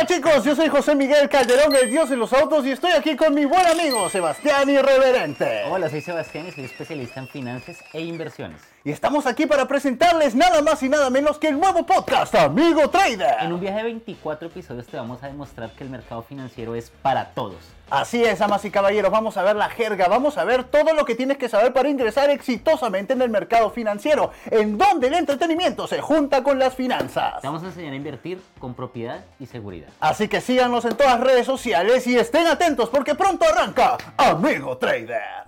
Hola chicos, yo soy José Miguel Calderón, el dios de los autos, y estoy aquí con mi buen amigo Sebastián Irreverente. Hola, soy Sebastián y soy especialista en finanzas e inversiones. Y estamos aquí para presentarles nada más y nada menos que el nuevo podcast Amigo Trader. En un viaje de 24 episodios te vamos a demostrar que el mercado financiero es para todos. Así es, amas y caballeros, vamos a ver la jerga, vamos a ver todo lo que tienes que saber para ingresar exitosamente en el mercado financiero, en donde el entretenimiento se junta con las finanzas. Te vamos a enseñar a invertir con propiedad y seguridad. Así que síganos en todas las redes sociales y estén atentos porque pronto arranca Amigo Trader.